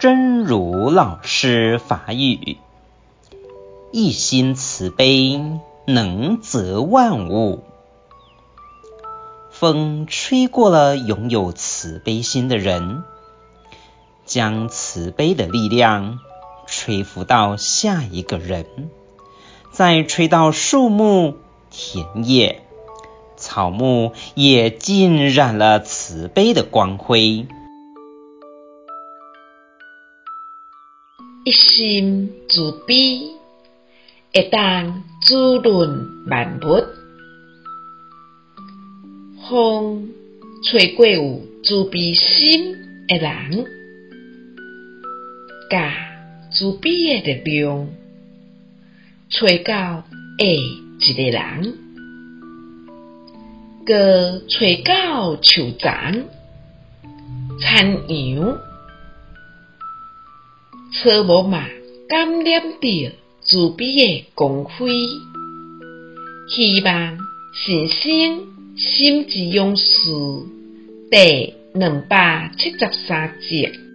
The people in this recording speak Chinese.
真如老师法语，一心慈悲能泽万物。风吹过了拥有慈悲心的人，将慈悲的力量吹拂到下一个人，再吹到树木、田野。草木也浸染了慈悲的光辉。一心慈悲，会当滋润万物。风吹过有慈悲心的人，甲慈悲的力量吹到下一个人。阁吹到树丛、田野，车木马感染着慈悲的光辉。希望新生心之勇士第两百七十三集。